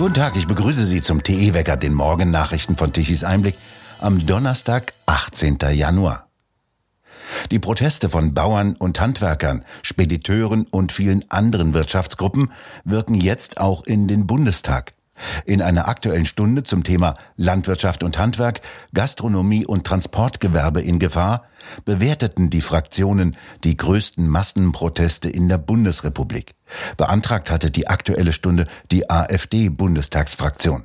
Guten Tag, ich begrüße Sie zum TE-Wecker, den Morgennachrichten von Tichys Einblick am Donnerstag, 18. Januar. Die Proteste von Bauern und Handwerkern, Spediteuren und vielen anderen Wirtschaftsgruppen wirken jetzt auch in den Bundestag. In einer aktuellen Stunde zum Thema Landwirtschaft und Handwerk, Gastronomie und Transportgewerbe in Gefahr bewerteten die Fraktionen die größten Massenproteste in der Bundesrepublik. Beantragt hatte die aktuelle Stunde die AfD-Bundestagsfraktion.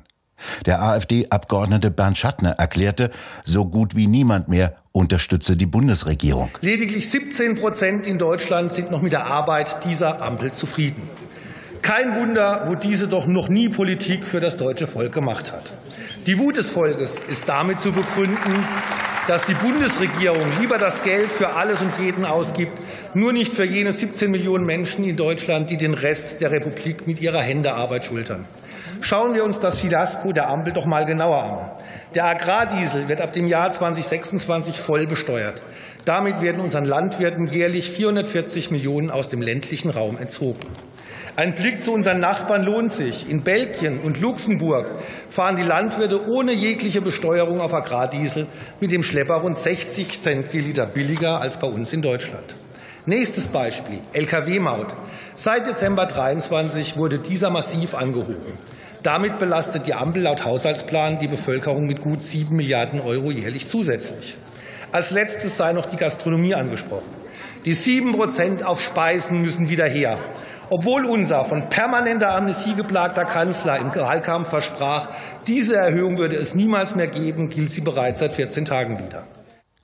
Der AfD-Abgeordnete Bernd Schattner erklärte, so gut wie niemand mehr unterstütze die Bundesregierung. Lediglich 17 Prozent in Deutschland sind noch mit der Arbeit dieser Ampel zufrieden. Kein Wunder, wo diese doch noch nie Politik für das deutsche Volk gemacht hat. Die Wut des Volkes ist damit zu begründen, dass die Bundesregierung lieber das Geld für alles und jeden ausgibt, nur nicht für jene 17 Millionen Menschen in Deutschland, die den Rest der Republik mit ihrer Händearbeit schultern. Schauen wir uns das Fiasko der Ampel doch mal genauer an. Der Agrardiesel wird ab dem Jahr 2026 voll besteuert. Damit werden unseren Landwirten jährlich 440 Millionen aus dem ländlichen Raum entzogen. Ein Blick zu unseren Nachbarn lohnt sich. In Belgien und Luxemburg fahren die Landwirte ohne jegliche Besteuerung auf Agrardiesel mit dem Schlepper rund 60 Cent je Liter billiger als bei uns in Deutschland. Nächstes Beispiel, Lkw-Maut. Seit Dezember 23 wurde dieser massiv angehoben. Damit belastet die Ampel laut Haushaltsplan die Bevölkerung mit gut 7 Milliarden Euro jährlich zusätzlich. Als letztes sei noch die Gastronomie angesprochen. Die 7 Prozent auf Speisen müssen wieder her. Obwohl unser von permanenter Amnesie geplagter Kanzler im Wahlkampf versprach, diese Erhöhung würde es niemals mehr geben, gilt sie bereits seit 14 Tagen wieder.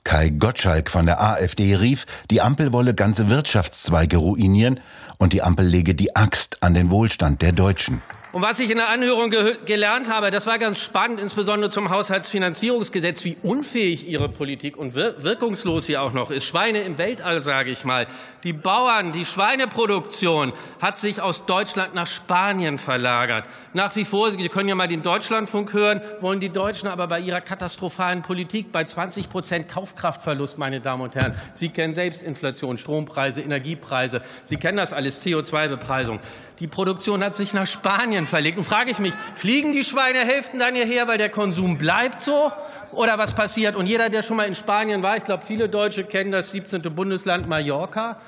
Kai Gottschalk von der AfD rief, die Ampel wolle ganze Wirtschaftszweige ruinieren und die Ampel lege die Axt an den Wohlstand der Deutschen. Und was ich in der Anhörung ge gelernt habe, das war ganz spannend, insbesondere zum Haushaltsfinanzierungsgesetz, wie unfähig Ihre Politik und wir wirkungslos sie auch noch ist. Schweine im Weltall, sage ich mal. Die Bauern, die Schweineproduktion hat sich aus Deutschland nach Spanien verlagert. Nach wie vor, Sie können ja mal den Deutschlandfunk hören, wollen die Deutschen aber bei ihrer katastrophalen Politik bei 20 Prozent Kaufkraftverlust, meine Damen und Herren. Sie kennen selbst Inflation, Strompreise, Energiepreise. Sie kennen das alles, CO2-Bepreisung. Die Produktion hat sich nach Spanien Spanien verlegt. Und frage ich mich, fliegen die Schweinehälften dann hierher, weil der Konsum bleibt so? Oder was passiert? Und jeder, der schon mal in Spanien war, ich glaube, viele Deutsche kennen das 17. Bundesland Mallorca.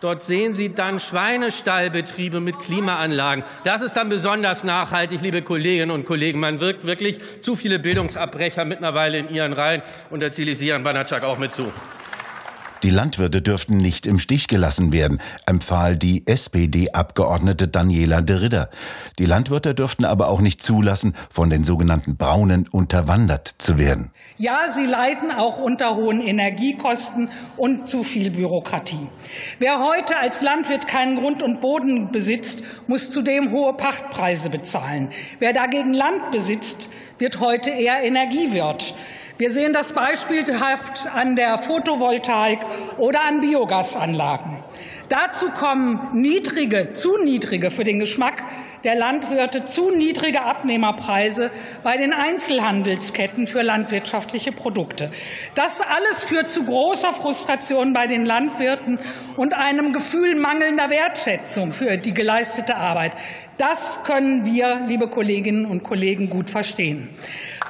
Dort sehen Sie dann Schweinestallbetriebe mit Klimaanlagen. Das ist dann besonders nachhaltig, liebe Kolleginnen und Kollegen. Man wirkt wirklich zu viele Bildungsabbrecher mittlerweile in Ihren Reihen. Und da zähle ich Sie, Herrn Banatschak, auch mit zu. Die Landwirte dürften nicht im Stich gelassen werden, empfahl die SPD-Abgeordnete Daniela de Ridder. Die Landwirte dürften aber auch nicht zulassen, von den sogenannten Braunen unterwandert zu werden. Ja, sie leiden auch unter hohen Energiekosten und zu viel Bürokratie. Wer heute als Landwirt keinen Grund und Boden besitzt, muss zudem hohe Pachtpreise bezahlen. Wer dagegen Land besitzt, wird heute eher Energiewirt. Wir sehen das beispielhaft an der Photovoltaik oder an Biogasanlagen. Dazu kommen niedrige, zu niedrige für den Geschmack der Landwirte, zu niedrige Abnehmerpreise bei den Einzelhandelsketten für landwirtschaftliche Produkte. Das alles führt zu großer Frustration bei den Landwirten und einem Gefühl mangelnder Wertschätzung für die geleistete Arbeit. Das können wir, liebe Kolleginnen und Kollegen, gut verstehen.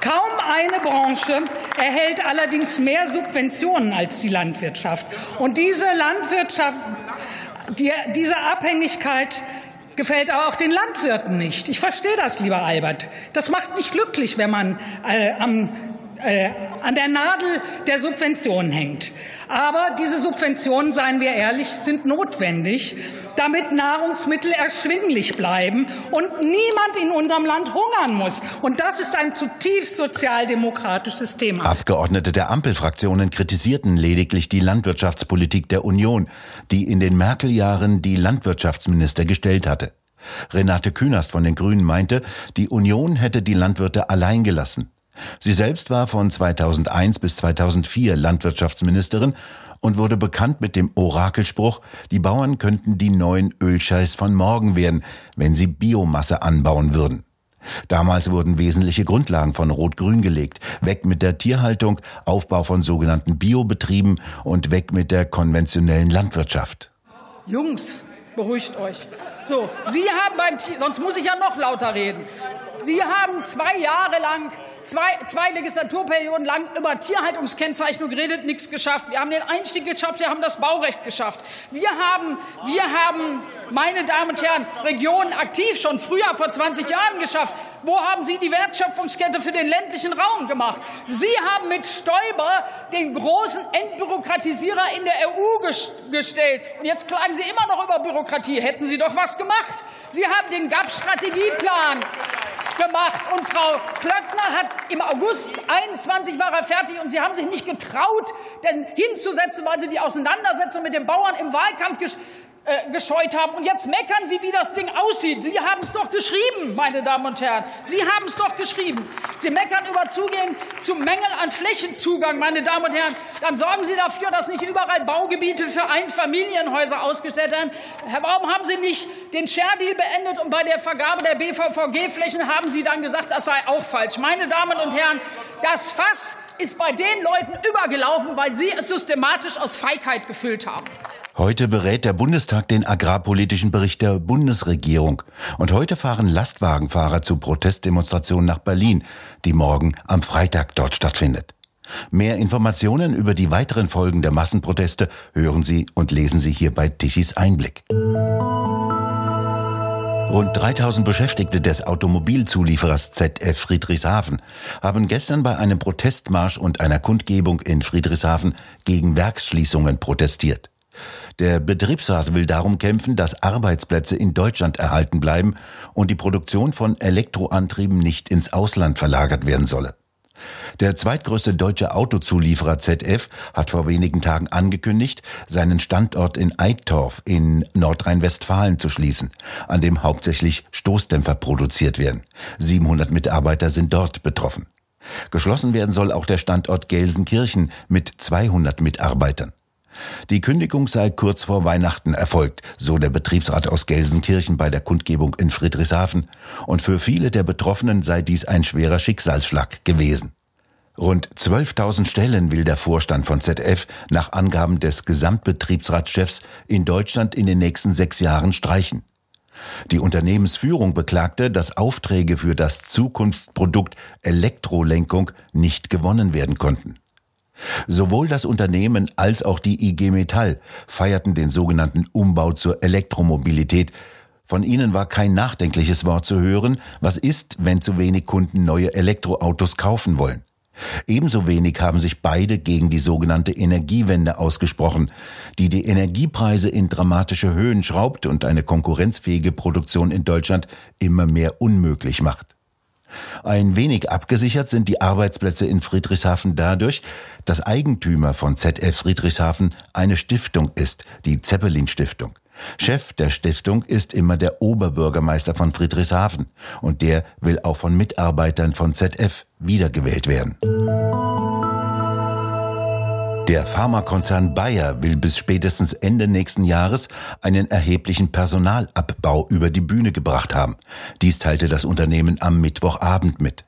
Kaum eine Branche erhält allerdings mehr Subventionen als die Landwirtschaft. Und diese Landwirtschaft, die, diese Abhängigkeit gefällt aber auch den Landwirten nicht. Ich verstehe das, lieber Albert. Das macht nicht glücklich, wenn man äh, am äh, an der Nadel der Subventionen hängt. Aber diese Subventionen, seien wir ehrlich, sind notwendig, damit Nahrungsmittel erschwinglich bleiben und niemand in unserem Land hungern muss. Und das ist ein zutiefst sozialdemokratisches Thema. Abgeordnete der Ampelfraktionen kritisierten lediglich die Landwirtschaftspolitik der Union, die in den Merkel-Jahren die Landwirtschaftsminister gestellt hatte. Renate Künast von den Grünen meinte, die Union hätte die Landwirte allein gelassen. Sie selbst war von 2001 bis 2004 Landwirtschaftsministerin und wurde bekannt mit dem Orakelspruch, die Bauern könnten die neuen Ölscheiß von morgen werden, wenn sie Biomasse anbauen würden. Damals wurden wesentliche Grundlagen von Rot-Grün gelegt. Weg mit der Tierhaltung, Aufbau von sogenannten Biobetrieben und weg mit der konventionellen Landwirtschaft. Jungs, Beruhigt euch. So, Sie haben beim, sonst muss ich ja noch lauter reden. Sie haben zwei Jahre lang zwei, zwei Legislaturperioden lang über Tierhaltungskennzeichnung geredet, nichts geschafft. Wir haben den Einstieg geschafft, wir haben das Baurecht geschafft. Wir haben, wir haben, meine Damen und Herren, Regionen aktiv schon früher vor 20 Jahren geschafft. Wo haben Sie die Wertschöpfungskette für den ländlichen Raum gemacht? Sie haben mit Stoiber den großen Entbürokratisierer in der EU gestellt. Und jetzt klagen Sie immer noch über Bürokratie. Hätten Sie doch was gemacht. Sie haben den GAP-Strategieplan gemacht. Und Frau Klöckner hat im August 21 war er fertig und Sie haben sich nicht getraut, denn hinzusetzen, weil Sie die Auseinandersetzung mit den Bauern im Wahlkampf äh, gescheut haben. Und jetzt meckern Sie, wie das Ding aussieht. Sie haben es doch geschrieben, meine Damen und Herren. Sie haben es doch geschrieben. Sie meckern über Zugehen zu Mängel an Flächenzugang, meine Damen und Herren. Dann sorgen Sie dafür, dass nicht überall Baugebiete für Einfamilienhäuser ausgestellt werden. Warum haben Sie nicht den Share-Deal beendet und bei der Vergabe der BVVG-Flächen haben Sie dann gesagt, das sei auch falsch. Meine Damen und Herren, das Fass ist bei den Leuten übergelaufen, weil Sie es systematisch aus Feigheit gefüllt haben. Heute berät der Bundestag den agrarpolitischen Bericht der Bundesregierung. Und heute fahren Lastwagenfahrer zu Protestdemonstrationen nach Berlin, die morgen am Freitag dort stattfindet. Mehr Informationen über die weiteren Folgen der Massenproteste hören Sie und lesen Sie hier bei Tichys Einblick. Rund 3000 Beschäftigte des Automobilzulieferers ZF Friedrichshafen haben gestern bei einem Protestmarsch und einer Kundgebung in Friedrichshafen gegen Werksschließungen protestiert. Der Betriebsrat will darum kämpfen, dass Arbeitsplätze in Deutschland erhalten bleiben und die Produktion von Elektroantrieben nicht ins Ausland verlagert werden solle. Der zweitgrößte deutsche Autozulieferer ZF hat vor wenigen Tagen angekündigt, seinen Standort in Eitorf in Nordrhein-Westfalen zu schließen, an dem hauptsächlich Stoßdämpfer produziert werden. 700 Mitarbeiter sind dort betroffen. Geschlossen werden soll auch der Standort Gelsenkirchen mit 200 Mitarbeitern. Die Kündigung sei kurz vor Weihnachten erfolgt, so der Betriebsrat aus Gelsenkirchen bei der Kundgebung in Friedrichshafen, und für viele der Betroffenen sei dies ein schwerer Schicksalsschlag gewesen. Rund 12.000 Stellen will der Vorstand von ZF nach Angaben des Gesamtbetriebsratschefs in Deutschland in den nächsten sechs Jahren streichen. Die Unternehmensführung beklagte, dass Aufträge für das Zukunftsprodukt Elektrolenkung nicht gewonnen werden konnten. Sowohl das Unternehmen als auch die IG Metall feierten den sogenannten Umbau zur Elektromobilität. Von ihnen war kein nachdenkliches Wort zu hören. Was ist, wenn zu wenig Kunden neue Elektroautos kaufen wollen? Ebenso wenig haben sich beide gegen die sogenannte Energiewende ausgesprochen, die die Energiepreise in dramatische Höhen schraubt und eine konkurrenzfähige Produktion in Deutschland immer mehr unmöglich macht. Ein wenig abgesichert sind die Arbeitsplätze in Friedrichshafen dadurch, dass Eigentümer von ZF Friedrichshafen eine Stiftung ist, die Zeppelin Stiftung. Chef der Stiftung ist immer der Oberbürgermeister von Friedrichshafen und der will auch von Mitarbeitern von ZF wiedergewählt werden. Der Pharmakonzern Bayer will bis spätestens Ende nächsten Jahres einen erheblichen Personalabbau über die Bühne gebracht haben. Dies teilte das Unternehmen am Mittwochabend mit.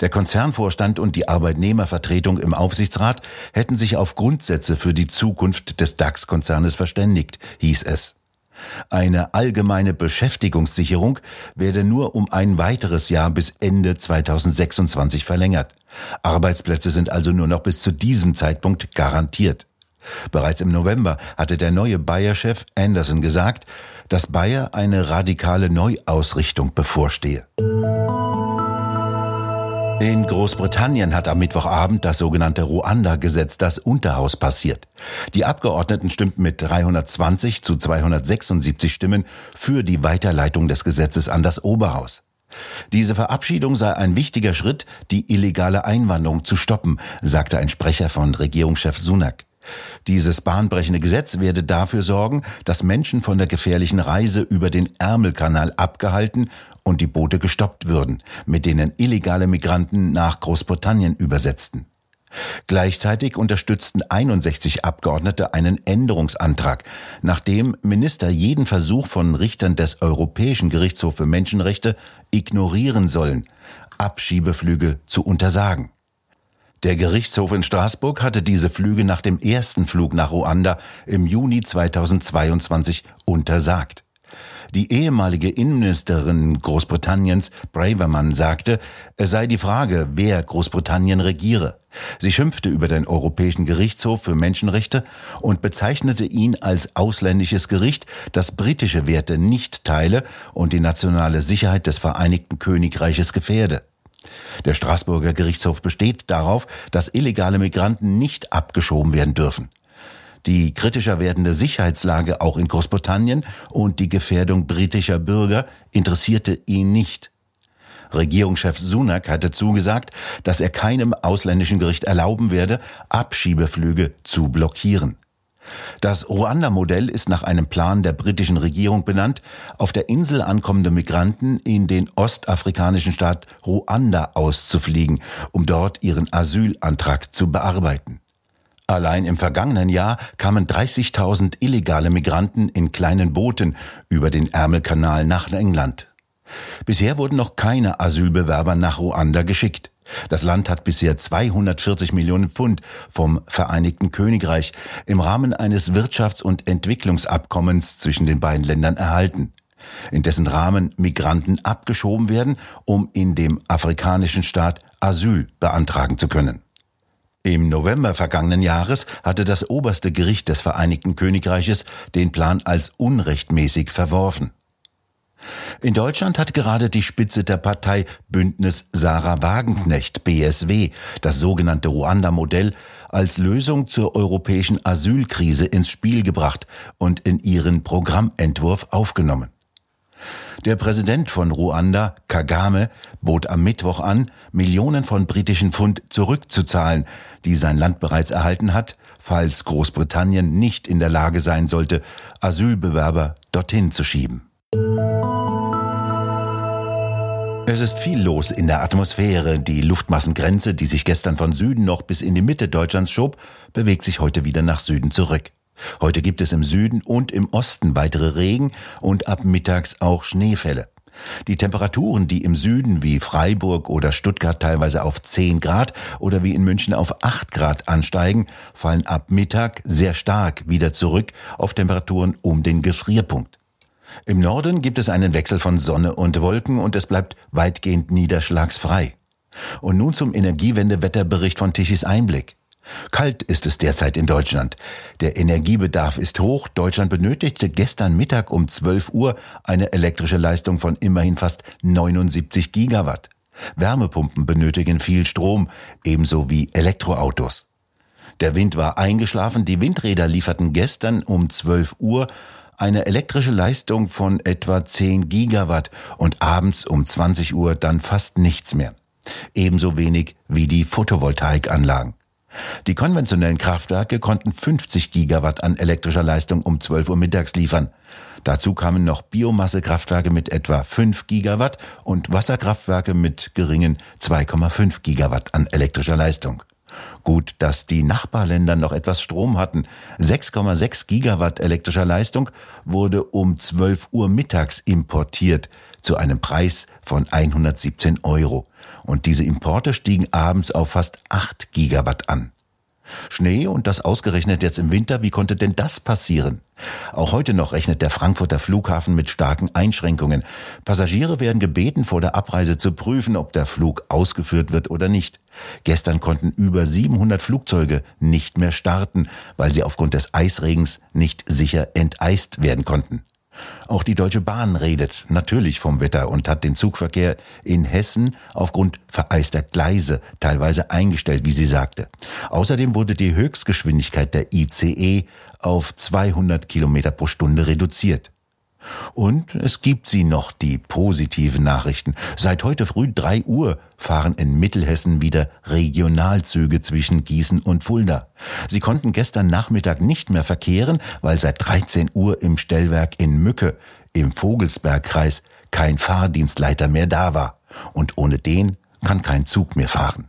Der Konzernvorstand und die Arbeitnehmervertretung im Aufsichtsrat hätten sich auf Grundsätze für die Zukunft des DAX-Konzernes verständigt, hieß es. Eine allgemeine Beschäftigungssicherung werde nur um ein weiteres Jahr bis Ende 2026 verlängert. Arbeitsplätze sind also nur noch bis zu diesem Zeitpunkt garantiert. Bereits im November hatte der neue Bayer-Chef Anderson gesagt, dass Bayer eine radikale Neuausrichtung bevorstehe. In Großbritannien hat am Mittwochabend das sogenannte Ruanda-Gesetz das Unterhaus passiert. Die Abgeordneten stimmten mit 320 zu 276 Stimmen für die Weiterleitung des Gesetzes an das Oberhaus. Diese Verabschiedung sei ein wichtiger Schritt, die illegale Einwanderung zu stoppen, sagte ein Sprecher von Regierungschef Sunak. Dieses bahnbrechende Gesetz werde dafür sorgen, dass Menschen von der gefährlichen Reise über den Ärmelkanal abgehalten und die Boote gestoppt würden, mit denen illegale Migranten nach Großbritannien übersetzten. Gleichzeitig unterstützten 61 Abgeordnete einen Änderungsantrag, nachdem Minister jeden Versuch von Richtern des Europäischen Gerichtshofs für Menschenrechte ignorieren sollen, Abschiebeflüge zu untersagen. Der Gerichtshof in Straßburg hatte diese Flüge nach dem ersten Flug nach Ruanda im Juni 2022 untersagt. Die ehemalige Innenministerin Großbritanniens, Braverman, sagte, es sei die Frage, wer Großbritannien regiere. Sie schimpfte über den Europäischen Gerichtshof für Menschenrechte und bezeichnete ihn als ausländisches Gericht, das britische Werte nicht teile und die nationale Sicherheit des Vereinigten Königreiches gefährde. Der Straßburger Gerichtshof besteht darauf, dass illegale Migranten nicht abgeschoben werden dürfen. Die kritischer werdende Sicherheitslage auch in Großbritannien und die Gefährdung britischer Bürger interessierte ihn nicht. Regierungschef Sunak hatte zugesagt, dass er keinem ausländischen Gericht erlauben werde, Abschiebeflüge zu blockieren. Das Ruanda-Modell ist nach einem Plan der britischen Regierung benannt, auf der Insel ankommende Migranten in den ostafrikanischen Staat Ruanda auszufliegen, um dort ihren Asylantrag zu bearbeiten. Allein im vergangenen Jahr kamen 30.000 illegale Migranten in kleinen Booten über den Ärmelkanal nach England. Bisher wurden noch keine Asylbewerber nach Ruanda geschickt. Das Land hat bisher 240 Millionen Pfund vom Vereinigten Königreich im Rahmen eines Wirtschafts- und Entwicklungsabkommens zwischen den beiden Ländern erhalten, in dessen Rahmen Migranten abgeschoben werden, um in dem afrikanischen Staat Asyl beantragen zu können. Im November vergangenen Jahres hatte das oberste Gericht des Vereinigten Königreiches den Plan als unrechtmäßig verworfen. In Deutschland hat gerade die Spitze der Partei Bündnis Sarah Wagenknecht BSW das sogenannte Ruanda-Modell als Lösung zur europäischen Asylkrise ins Spiel gebracht und in ihren Programmentwurf aufgenommen. Der Präsident von Ruanda, Kagame, bot am Mittwoch an, Millionen von britischen Pfund zurückzuzahlen, die sein Land bereits erhalten hat, falls Großbritannien nicht in der Lage sein sollte, Asylbewerber dorthin zu schieben. Es ist viel los in der Atmosphäre. Die Luftmassengrenze, die sich gestern von Süden noch bis in die Mitte Deutschlands schob, bewegt sich heute wieder nach Süden zurück. Heute gibt es im Süden und im Osten weitere Regen und ab mittags auch Schneefälle. Die Temperaturen, die im Süden wie Freiburg oder Stuttgart teilweise auf 10 Grad oder wie in München auf 8 Grad ansteigen, fallen ab Mittag sehr stark wieder zurück auf Temperaturen um den Gefrierpunkt. Im Norden gibt es einen Wechsel von Sonne und Wolken und es bleibt weitgehend niederschlagsfrei. Und nun zum Energiewendewetterbericht von Tichys Einblick. Kalt ist es derzeit in Deutschland. Der Energiebedarf ist hoch. Deutschland benötigte gestern Mittag um 12 Uhr eine elektrische Leistung von immerhin fast 79 Gigawatt. Wärmepumpen benötigen viel Strom, ebenso wie Elektroautos. Der Wind war eingeschlafen, die Windräder lieferten gestern um 12 Uhr eine elektrische Leistung von etwa 10 Gigawatt und abends um 20 Uhr dann fast nichts mehr. Ebenso wenig wie die Photovoltaikanlagen. Die konventionellen Kraftwerke konnten 50 Gigawatt an elektrischer Leistung um 12 Uhr mittags liefern. Dazu kamen noch Biomassekraftwerke mit etwa 5 Gigawatt und Wasserkraftwerke mit geringen 2,5 Gigawatt an elektrischer Leistung. Gut, dass die Nachbarländer noch etwas Strom hatten. 6,6 Gigawatt elektrischer Leistung wurde um 12 Uhr mittags importiert zu einem Preis von 117 Euro. Und diese Importe stiegen abends auf fast 8 Gigawatt an. Schnee und das ausgerechnet jetzt im Winter, wie konnte denn das passieren? Auch heute noch rechnet der Frankfurter Flughafen mit starken Einschränkungen. Passagiere werden gebeten, vor der Abreise zu prüfen, ob der Flug ausgeführt wird oder nicht. Gestern konnten über 700 Flugzeuge nicht mehr starten, weil sie aufgrund des Eisregens nicht sicher enteist werden konnten. Auch die Deutsche Bahn redet natürlich vom Wetter und hat den Zugverkehr in Hessen aufgrund vereister Gleise teilweise eingestellt, wie sie sagte. Außerdem wurde die Höchstgeschwindigkeit der ICE auf 200 Kilometer pro Stunde reduziert. Und es gibt sie noch, die positiven Nachrichten. Seit heute früh drei Uhr fahren in Mittelhessen wieder Regionalzüge zwischen Gießen und Fulda. Sie konnten gestern Nachmittag nicht mehr verkehren, weil seit 13 Uhr im Stellwerk in Mücke im Vogelsbergkreis kein Fahrdienstleiter mehr da war. Und ohne den kann kein Zug mehr fahren.